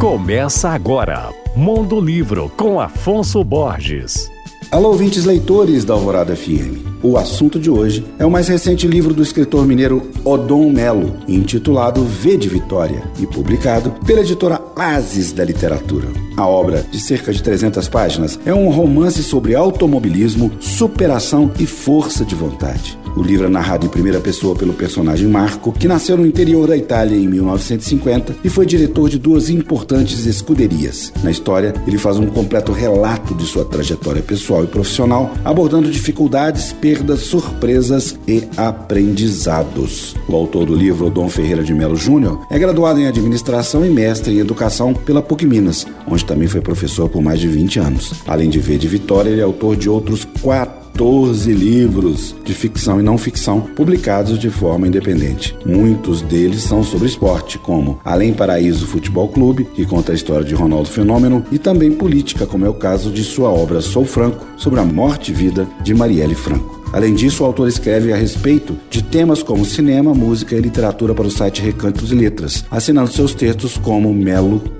Começa agora, Mundo Livro com Afonso Borges. Alô, ouvintes leitores da Alvorada FM. O assunto de hoje é o mais recente livro do escritor mineiro Odon Melo, intitulado V de Vitória e publicado pela editora Ases da Literatura. A obra, de cerca de 300 páginas, é um romance sobre automobilismo, superação e força de vontade. O livro é narrado em primeira pessoa pelo personagem Marco, que nasceu no interior da Itália em 1950 e foi diretor de duas importantes escuderias. Na história, ele faz um completo relato de sua trajetória pessoal e profissional, abordando dificuldades, perdas, surpresas e aprendizados. O autor do livro, Dom Ferreira de Melo Júnior, é graduado em administração e mestre em educação pela PUC Minas, onde também foi professor por mais de 20 anos. Além de ver de Vitória, ele é autor de outros quatro 14 livros de ficção e não ficção publicados de forma independente. Muitos deles são sobre esporte, como Além Paraíso Futebol Clube, que conta a história de Ronaldo Fenômeno, e também política, como é o caso de sua obra Sou Franco, sobre a morte e vida de Marielle Franco. Além disso, o autor escreve a respeito de temas como cinema, música e literatura para o site Recantos e Letras, assinando seus textos como Melo